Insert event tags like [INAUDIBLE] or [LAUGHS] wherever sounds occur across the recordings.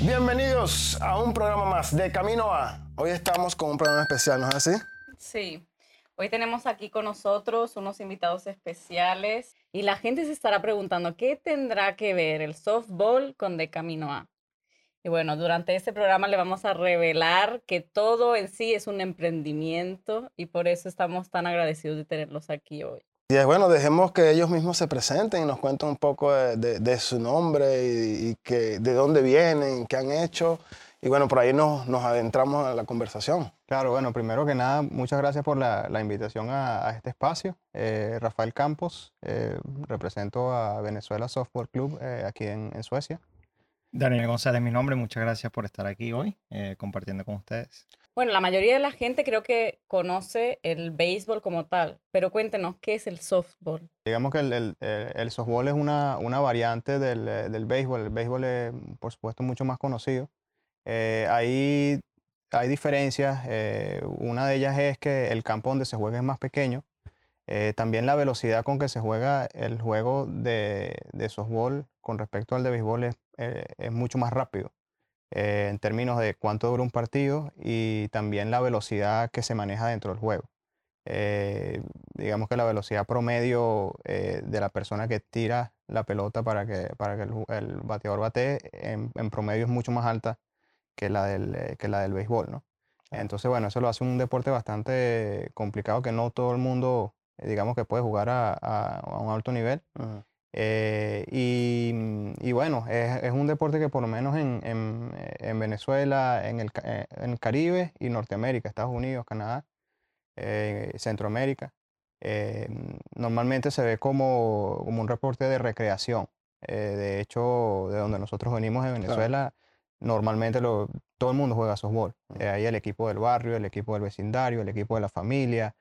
Bienvenidos a un programa más de Camino A. Hoy estamos con un programa especial, ¿no es así? Sí. Hoy tenemos aquí con nosotros unos invitados especiales y la gente se estará preguntando qué tendrá que ver el softball con De Camino A. Y bueno, durante este programa le vamos a revelar que todo en sí es un emprendimiento y por eso estamos tan agradecidos de tenerlos aquí hoy. Y es bueno, dejemos que ellos mismos se presenten y nos cuenten un poco de, de- de su nombre y, y que, de dónde vienen, qué han hecho. Y bueno, por ahí nos, nos adentramos en la conversación. Claro, bueno, primero que nada, muchas gracias por la, la invitación a, a este espacio. Eh, Rafael Campos, eh, represento a Venezuela Softball Club eh, aquí en, en Suecia. Daniel González, mi nombre. Muchas gracias por estar aquí hoy eh, compartiendo con ustedes. Bueno, la mayoría de la gente creo que conoce el béisbol como tal, pero cuéntenos, ¿qué es el softball? Digamos que el, el- el- el softball es una, una variante del, eh, del béisbol. El béisbol es, por supuesto, mucho más conocido. Eh, ahí hay diferencias. eh, una de ellas es que el campo donde se juega es más pequeño. Eh, también la velocidad con que se juega el juego de, de softball con respecto al de béisbol es, eh, es mucho más rápido eh, en términos de cuánto dura un partido y también la velocidad que se maneja dentro del juego. Digamos que la velocidad promedio de la persona que tira la pelota para que, para que el, el bateador batee en, en promedio es mucho más alta que la del, que la del béisbol, ¿no? Entonces, bueno, eso lo hace un deporte bastante complicado que no todo el mundo, digamos que puede jugar a, a- a un alto nivel. Ujú. Eh, y, mm, y bueno, es, es un deporte que por lo menos en, en, eh, en Venezuela, en el, eh, en el Caribe y Norteamérica, Estados Unidos, Canadá, eh, Centroamérica, eh, normalmente se ve como, como un deporte de recreación. Eh, de hecho, de donde nosotros venimos en Venezuela, normalmente lo, todo el mundo juega softball. Eh, hay el equipo del barrio, el equipo del vecindario, el equipo de la familia.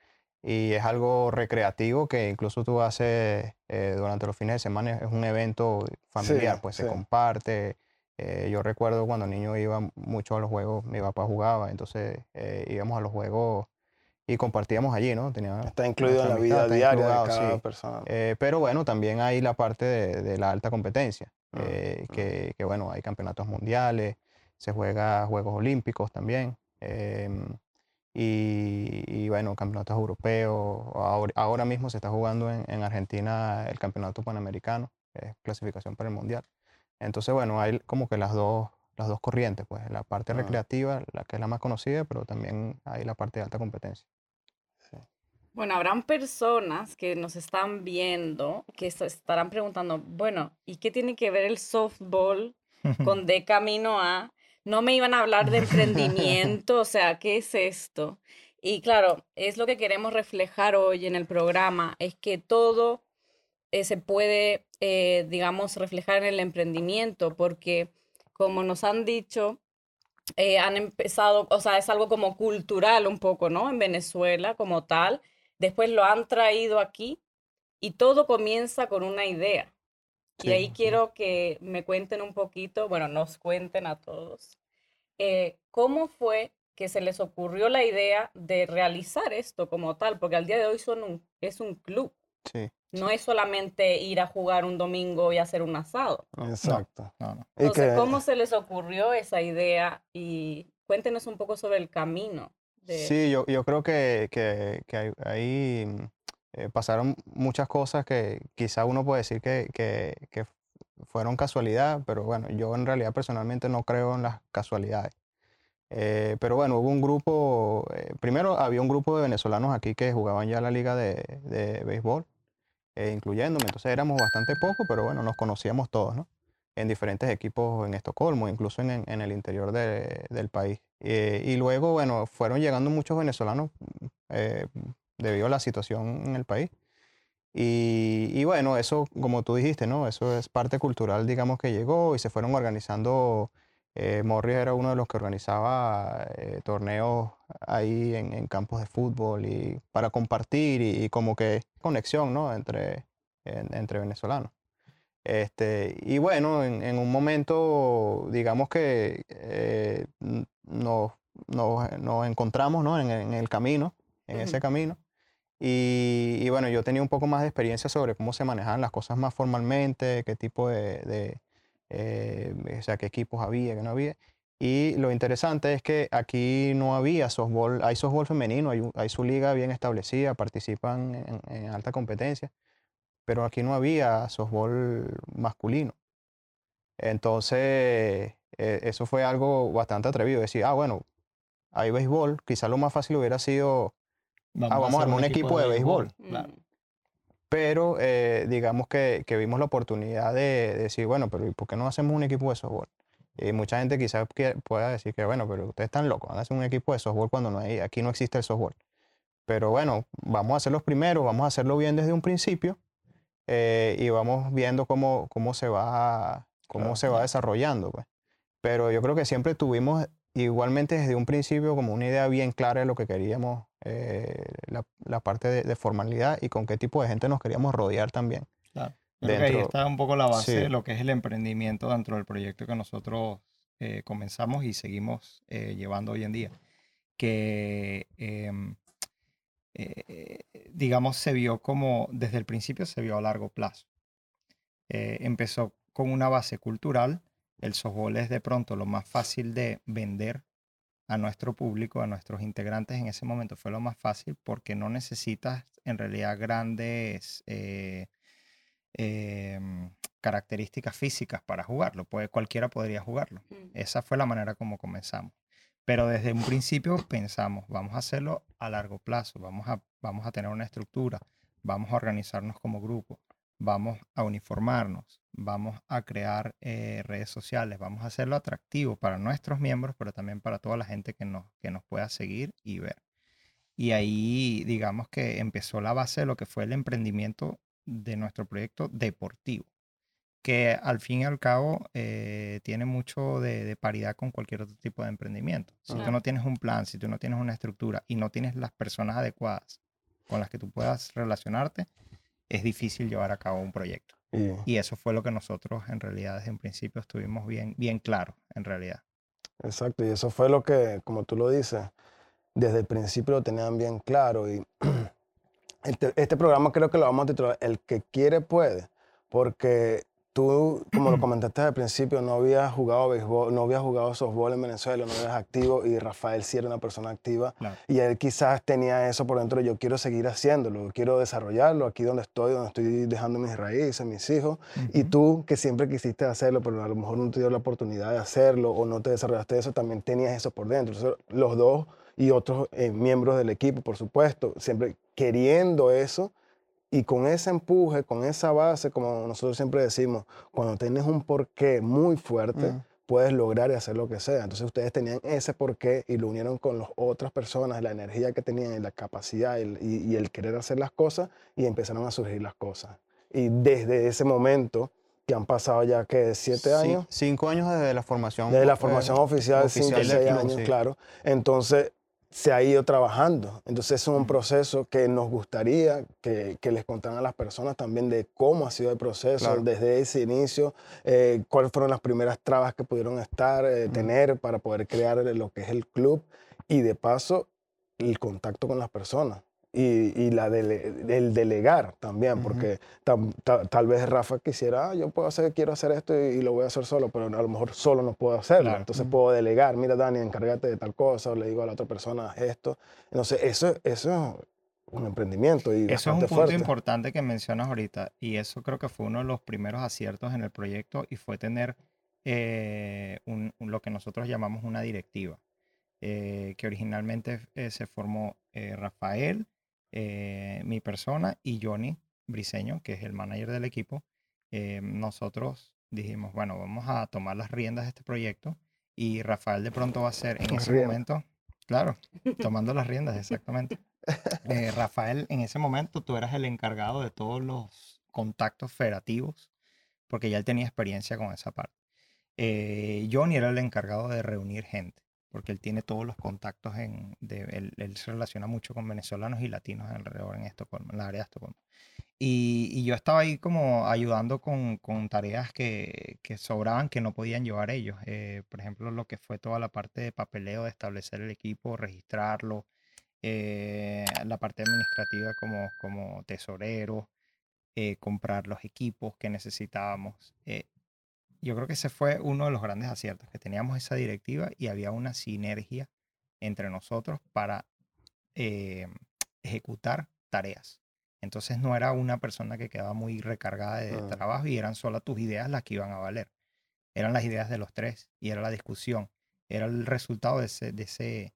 Y es algo recreativo que incluso tú haces eh, durante los fines de semana, es un evento familiar, pues sí. se comparte. Eh, yo recuerdo cuando niño iba mucho a los juegos, mi papá jugaba, entonces eh, íbamos a los juegos y compartíamos allí, ¿no? Tenía Está incluido en la vida diaria de cada sí. persona. Eh, pero bueno, también hay la parte de, de la alta competencia, Mm, eh, mm. que, que, bueno, hay campeonatos mundiales, se juega Juegos Olímpicos también, em, y, y, bueno, campeonatos europeos. Ahora, ahora mismo se está jugando en, en Argentina el campeonato panamericano, que es clasificación para el mundial. Entonces, bueno, hay como que las dos, las dos corrientes, pues, la parte Ah. recreativa, la que es la más conocida, pero también hay la parte de alta competencia. Bueno, habrán personas que nos están viendo que se estarán preguntando, bueno, ¿y qué tiene que ver el softball [LAUGHS] con De Camino A? No me iban a hablar de emprendimiento, [LAUGHS] o sea, ¿qué es esto? Y claro, es lo que queremos reflejar hoy en el programa, es que todo eh, se puede, eh, digamos, reflejar en el emprendimiento, porque como nos han dicho, eh, han empezado, o sea, es algo como cultural un poco, ¿no? En Venezuela como tal. Después lo han traído aquí y todo comienza con una idea. Y ahí quiero que me cuenten un poquito, bueno, nos cuenten a todos, eh, cómo fue que se les ocurrió la idea de realizar esto como tal, porque al día de hoy son un, es un club, Sí. no es solamente ir a jugar un domingo y hacer un asado. Exacto. No, no. Entonces, ¿cómo se les ocurrió esa idea? Y cuéntenos un poco sobre el camino. De... Sí, yo, yo creo que, que, que ahí, eh, pasaron muchas cosas que quizá uno puede decir que, que, fueron casualidad, pero bueno, yo en realidad personalmente no creo en las casualidades. Eh, pero bueno, hubo un grupo, eh, primero había un grupo de venezolanos aquí que jugaban ya la liga de, de béisbol, eh, incluyéndome, entonces éramos bastante pocos, pero bueno, nos conocíamos todos, ¿no? En diferentes equipos en Estocolmo, incluso en, en el interior de- del país. Y luego, bueno, fueron llegando muchos venezolanos debido a la situación en el país. Y, y bueno, eso, como tú dijiste, ¿no? Eso es parte cultural, digamos, que llegó y se fueron organizando. Eh, Morris era uno de los que organizaba eh, torneos ahí en, en campos de fútbol y para compartir y, y como que conexión, ¿no? Entre, en- entre venezolanos. Este, y bueno, en, en un momento, digamos que eh, nos nos, nos encontramos ¿no? en, en el camino, en ese Ujú. camino. Y, y bueno, yo tenía un poco más de experiencia sobre cómo se manejaban las cosas más formalmente, qué tipo de, de, eh, o sea, qué equipos había, qué no había. Y lo interesante es que aquí no había softball, hay softball femenino, hay, su liga bien establecida, participan en, en alta competencia, pero aquí no había softball masculino. Entonces, eh, eso fue algo bastante atrevido, decir, ah, bueno, hay béisbol, quizá lo más fácil hubiera sido Ah, vamos a hacer armar un equipo de béisbol. Claro. Mm. Pero eh, digamos que, que vimos la oportunidad de, de decir, bueno, pero ¿y por qué no hacemos un equipo de softball? Y mucha gente quizás que- pueda decir que, bueno, pero ustedes están locos, van a hacer un equipo de softball cuando no hay, aquí no existe el softball. Pero bueno, vamos a ser los primeros, vamos a hacerlo bien desde un principio eh, y vamos viendo cómo, cómo se va, cómo Claro. se va desarrollando. Pues. Pero yo creo que siempre tuvimos igualmente desde un principio como una idea bien clara de lo que queríamos, eh, la, la parte de, de formalidad y con qué tipo de gente nos queríamos rodear también. Claro. Que ahí Dentro- está un poco la base sí. de lo que es el emprendimiento dentro del proyecto que nosotros eh, comenzamos y seguimos eh, llevando hoy en día. Que, em, eh, digamos, se vio como, desde el principio se vio a largo plazo. Eh, empezó con una base cultural. El softball es de pronto lo más fácil de vender a nuestro público, a nuestros integrantes en ese momento fue lo más fácil porque no necesitas en realidad grandes eh, em, características físicas para jugarlo. Puede, cualquiera podría jugarlo. Mm. Esa fue la manera como comenzamos. Pero desde un principio pensamos, vamos a hacerlo a largo plazo, vamos a, vamos a tener una estructura, vamos a organizarnos como grupo, vamos a uniformarnos, vamos a crear eh, redes sociales, vamos a hacerlo atractivo para nuestros miembros, pero también para toda la gente que nos, que nos pueda seguir y ver. Y ahí, digamos que empezó la base de lo que fue el emprendimiento de nuestro proyecto deportivo, que al fin y al cabo eh, tiene mucho de, de paridad con cualquier otro tipo de emprendimiento. Si tú no tienes un plan, si tú no tienes una estructura y no tienes las personas adecuadas con las que tú puedas relacionarte, es difícil llevar a cabo un proyecto. Y, Y eso fue lo que nosotros en realidad desde un principio estuvimos bien, bien claro, en realidad. exacto, y eso fue lo que, como tú lo dices, desde el principio lo tenían bien claro. Y [CLEARS THROAT] este, este programa creo que lo vamos a titular El que quiere puede, porque tú, como lo comentaste al principio, no habías jugado béisbol, no habías jugado softball en Venezuela, no eras activo y Rafael sí era una persona activa. Y él quizás tenía eso por dentro, yo quiero seguir haciéndolo, quiero desarrollarlo aquí donde estoy, donde estoy dejando mis raíces, mis hijos. Y Ujú. tú, que siempre quisiste hacerlo, pero a lo mejor no te dio la oportunidad de hacerlo o no te desarrollaste eso, también tenías eso por dentro. Entonces, los dos y otros eh, miembros del equipo, por supuesto, siempre queriendo eso y con ese empuje, con esa base, como nosotros siempre decimos, cuando tienes un porqué muy fuerte, Mm. puedes lograr y hacer lo que sea. Entonces ustedes tenían ese porqué y lo unieron con las otras personas, la energía que tenían y la capacidad y el, y- y el querer hacer las cosas y empezaron a surgir las cosas. Y desde ese momento, que han pasado ya que siete años, Cinco años desde la formación. desde la eh, formación oficial, cinco oficial o del seis años, sí. claro. Entonces se ha ido trabajando. Entonces es un proceso que nos gustaría que, que les contaran a las personas también de cómo ha sido el proceso Claro. desde ese inicio, eh, cuáles fueron las primeras trabas que pudieron estar, eh, tener para poder crear lo que es el club y de paso el contacto con las personas. Y, y la dele- el delegar también, porque tam- ta- tal vez Rafa quisiera, "Ah, yo puedo hacer, quiero hacer esto y, y lo voy a hacer solo, pero a lo mejor solo no puedo hacerlo. Claro. Entonces puedo delegar, mira Dani, encárgate de tal cosa, o le digo a la otra persona "Haz esto. Entonces eso, eso es un emprendimiento y Eso es un punto fuerte. importante que mencionas ahorita y eso creo que fue uno de los primeros aciertos en el proyecto y fue tener eh, un- un- lo que nosotros llamamos una directiva, eh, que originalmente eh, se formó eh, Rafael, eh, mi persona y Johnny Briseño, que es el manager del equipo. Eh, nosotros dijimos, bueno, vamos a tomar las riendas de este proyecto y Rafael de pronto va a ser en ese momento, claro, tomando las riendas, [LAUGHS] exactamente. Eh, Rafael, en ese momento tú eras el encargado de todos los contactos federativos, porque ya él tenía experiencia con esa parte. Eh, Johnny era el encargado de reunir gente, porque él tiene todos los contactos en, de, él, él se relaciona mucho con venezolanos y latinos alrededor en Estocolmo, en la área de Estocolmo. Y, y yo estaba ahí como ayudando con, con tareas que, que sobraban, que no podían llevar ellos. Eh, por ejemplo, lo que fue toda la parte de papeleo, de establecer el equipo, registrarlo, eh, la parte administrativa como, como tesorero, eh, comprar los equipos que necesitábamos. Eh, yo creo que ese fue uno de los grandes aciertos, que teníamos esa directiva y había una sinergia entre nosotros para eh, ejecutar tareas. Entonces no era una persona que quedaba muy recargada de Ah. trabajo y eran solo tus ideas las que iban a valer. Eran las ideas de los tres y era la discusión. Era el resultado de ese, de ese,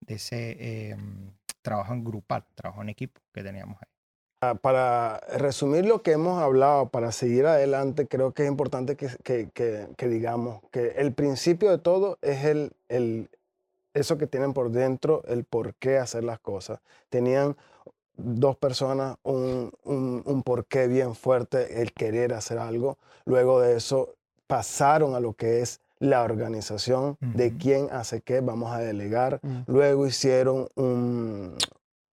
de ese em, trabajo en grupal, trabajo en equipo que teníamos ahí. Ah, Para resumir lo que hemos hablado, para seguir adelante, creo que es importante que, que- que- que digamos que el principio de todo es el, el- eso que tienen por dentro, el por qué hacer las cosas. Tenían dos personas un, un, un porqué bien fuerte, el querer hacer algo. Luego de eso pasaron a lo que es la organización de quién hace qué, vamos a delegar. Mm. Luego hicieron un,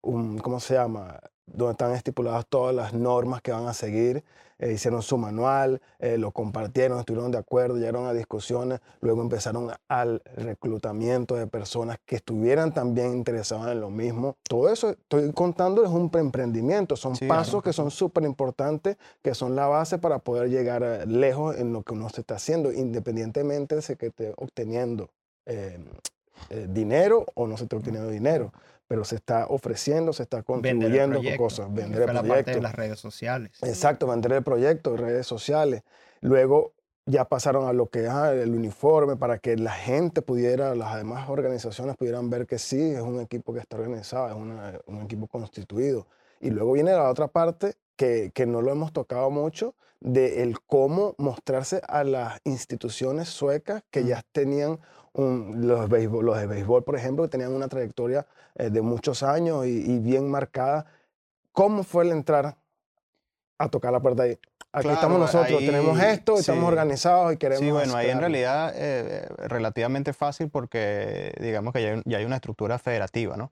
un- ¿cómo se llama? Donde están estipuladas todas las normas que van a seguir. Eh, hicieron su manual, eh, lo compartieron, estuvieron de acuerdo, llegaron a discusiones. Luego empezaron al reclutamiento de personas que estuvieran también interesadas en lo mismo. Todo eso, estoy contando, es un emprendimiento. Son Sí, pasos claro. que son súper importantes, que son la base para poder llegar eh, lejos en lo que uno se está haciendo, independientemente de que esté obteniendo eh, eh, dinero o no se esté obteniendo dinero, pero se está ofreciendo, se está contribuyendo con proyecto, cosas, que vender el fue la parte de proyecto. las redes sociales. Exacto, vender el proyecto, redes sociales. Luego ya pasaron a lo que es ah, el uniforme para que la gente pudiera, las demás organizaciones pudieran ver que sí, es un equipo que está organizado, es una- un equipo constituido. Y luego viene la otra parte que, que no lo hemos tocado mucho, de el cómo mostrarse a las instituciones suecas que ya tenían un- los, béisbol- los de béisbol, por ejemplo, que tenían una trayectoria eh, de muchos años y, y bien marcada. ¿Cómo fue el entrar a tocar la puerta ahí? Aquí Claro, estamos nosotros, ahí- tenemos esto, estamos sí. organizados y queremos... Sí, bueno, ahí en realidad eh, relativamente fácil porque digamos que ya hay, ya hay una estructura federativa, ¿no?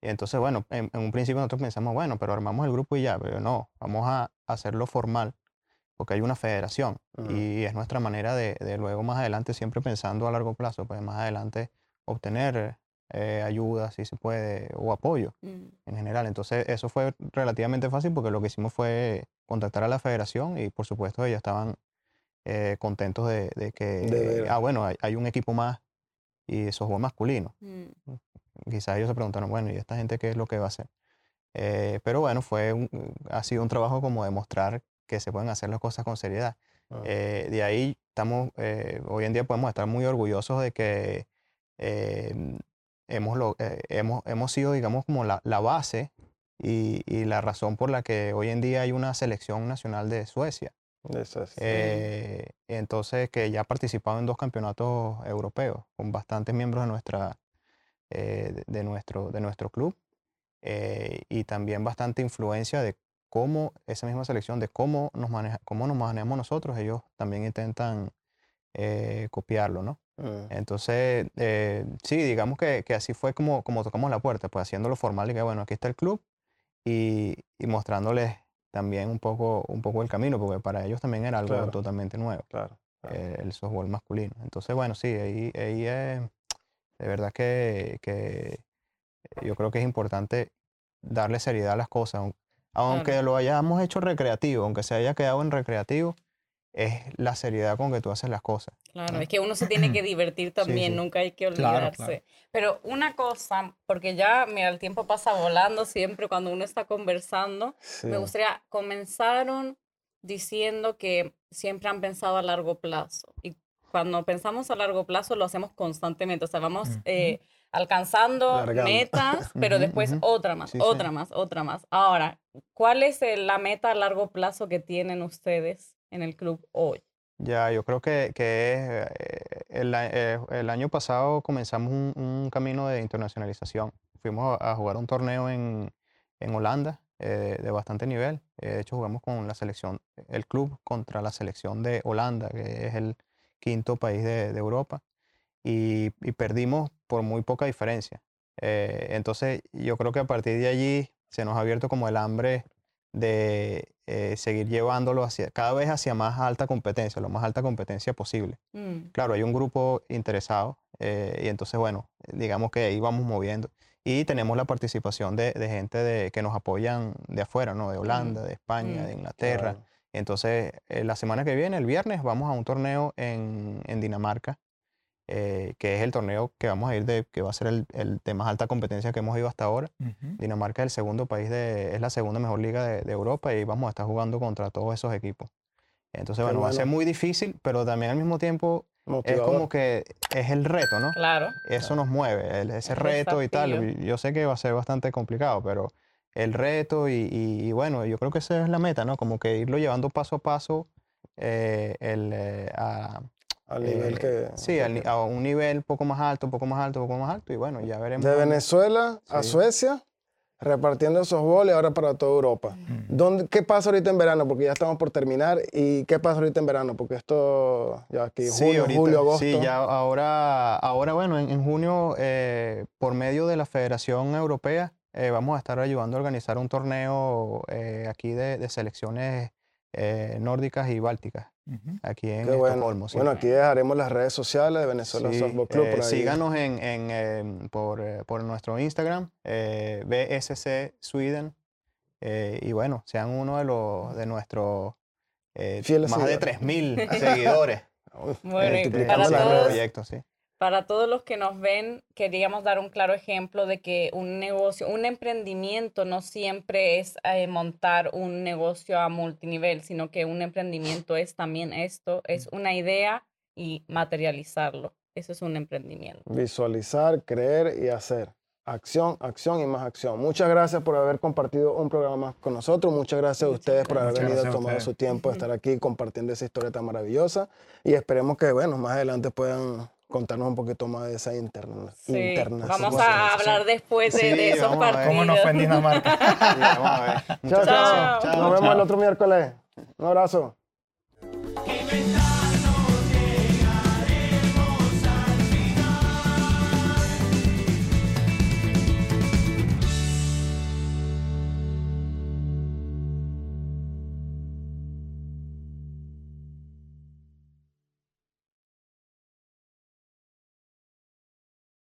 Y entonces, bueno, en, en un principio nosotros pensamos, bueno, pero armamos el grupo y ya, pero no, vamos a hacerlo formal porque hay una federación y es nuestra manera de, de luego más adelante, siempre pensando a largo plazo, pues más adelante obtener eh, ayuda, si se puede, o apoyo Mm. en general. Entonces, eso fue relativamente fácil porque lo que hicimos fue contactar a la federación y, por supuesto, ellos estaban eh, contentos de, de que, De ah, bueno, hay, hay un equipo más y softball masculino. Mm. Quizás ellos se preguntaron, bueno, ¿y esta gente qué es lo que va a hacer? Eh, pero bueno, fue un- ha sido un trabajo como demostrar que se pueden hacer las cosas con seriedad. Ah. Eh, de ahí estamos, eh, hoy en día podemos estar muy orgullosos de que eh, hemos, lo- eh, hemos, hemos sido, digamos, como la, la base y, y la razón por la que hoy en día hay una selección nacional de Suecia. Eso es. Eh, entonces, que ya ha participado en dos campeonatos europeos con bastantes miembros de, nuestra, eh, de, de nuestro, de nuestro club eh, y también bastante influencia de cómo esa misma selección, de cómo nos, maneja, cómo nos manejamos nosotros, ellos también intentan eh, copiarlo, ¿no? Mm. Entonces, eh, sí, digamos que, que así fue como, como tocamos la puerta, pues haciéndolo formal y que, bueno, aquí está el club y, y mostrándoles también un poco, un poco el camino, porque para ellos también era algo Claro. totalmente nuevo, Claro. claro. eh, el softball masculino. Entonces, bueno, sí, ahí, ahí es, de verdad que, que yo creo que es importante darle seriedad a las cosas, aunque Claro. lo hayamos hecho recreativo, aunque se haya quedado en recreativo, es la seriedad con que tú haces las cosas. Claro, es que uno se [CLEARS THROAT] tiene que divertir también, sí. nunca hay que Claro, olvidarse. claro. Pero una cosa, porque ya, mira, el tiempo pasa volando siempre cuando uno está conversando. Sí. Me gustaría, comenzaron diciendo que siempre han pensado a largo plazo. Y cuando pensamos a largo plazo lo hacemos constantemente. O sea, vamos eh, alcanzando Largando. metas, [LAUGHS] pero después otra más, Sí, sí. otra más, otra más. Ahora, ¿cuál es el- la meta a largo plazo que tienen ustedes en el club hoy? Ya, yo creo que, que es, eh, el, eh, año pasado comenzamos un, un camino de internacionalización. Fuimos a, a jugar un torneo en, en Holanda eh, de bastante nivel. Eh, de hecho, jugamos con la selección, el club contra la selección de Holanda, que es el quinto país de, de Europa. y, y perdimos por muy poca diferencia. Eh, entonces yo creo que a partir de allí se nos ha abierto como el hambre de eh, seguir llevándolo hacia, cada vez hacia más alta competencia, lo más alta competencia posible. Mm. Claro, hay un grupo interesado eh, y entonces, bueno, digamos que ahí vamos moviendo. Y tenemos la participación de, de gente de, que nos apoyan de afuera, ¿no? De Holanda, de España, Mm. de Inglaterra. Claro. Entonces, eh, la semana que viene, el viernes, vamos a un torneo en, en Dinamarca, eh, que es el torneo que vamos a ir de, que va a ser el, el de más alta competencia que hemos ido hasta ahora. Dinamarca es el segundo país de, es la segunda mejor liga de, de Europa y vamos a estar jugando contra todos esos equipos. Entonces, bueno, va a ser muy difícil, pero también al mismo tiempo es como que es el reto, ¿no? Claro. Eso nos mueve, el- ese reto y tal. Yo sé que va a ser bastante complicado, pero el reto y, y- y bueno, yo creo que esa es la meta, ¿no? Como que irlo llevando paso a paso eh, el, eh, a, al nivel eh, que... sí, al a un nivel poco más alto, un poco más alto, un poco más alto y bueno, ya veremos. De Venezuela a Sí. Suecia, repartiendo esos goles ahora para toda Europa. Mm. ¿Dónde, ¿Qué pasa ahorita en verano? Porque ya estamos por terminar. ¿Y qué pasa ahorita en verano? Porque esto, ya aquí, Sí, junio, ahorita- julio, agosto. Sí, ya ahora, ahora bueno, en, en junio, eh, por medio de la Federación Europea, eh, vamos a estar ayudando a organizar un torneo eh, aquí de, de selecciones eh, nórdicas y bálticas, aquí en Qué bueno. Estocolmo. sí. Bueno, aquí dejaremos las redes sociales de Venezuela Sí, Softball Club. eh, por ahí. síganos en, en, em, por, por nuestro Instagram, eh, BSC Sweden. eh, y bueno, sean uno de los de nuestros eh, Fieles más de seguidores. 3.000 [LAUGHS] seguidores. Bueno, y para todos- proyecto, sí. Para todos los que nos ven, queríamos dar un claro ejemplo de que un negocio, un emprendimiento no siempre es eh, montar un negocio a multinivel, sino que un emprendimiento es también esto, es una idea y materializarlo. Eso es un emprendimiento. Visualizar, creer y hacer. Acción, acción y más acción. Muchas gracias por haber compartido un programa más con nosotros. Muchas gracias a ustedes por haber venido, tomado su tiempo de estar aquí compartiendo esa historia tan maravillosa. Y esperemos que, bueno, más adelante puedan contarnos un poquito más de esa interna Sí, internacional. Vamos a hablar después de, Sí, de esos vamos a ver. partidos. ¿Cómo nos fue en Dinamarca? Sí, vamos a ver. Chao, chao. Nos vemos chao. el otro miércoles. Un abrazo.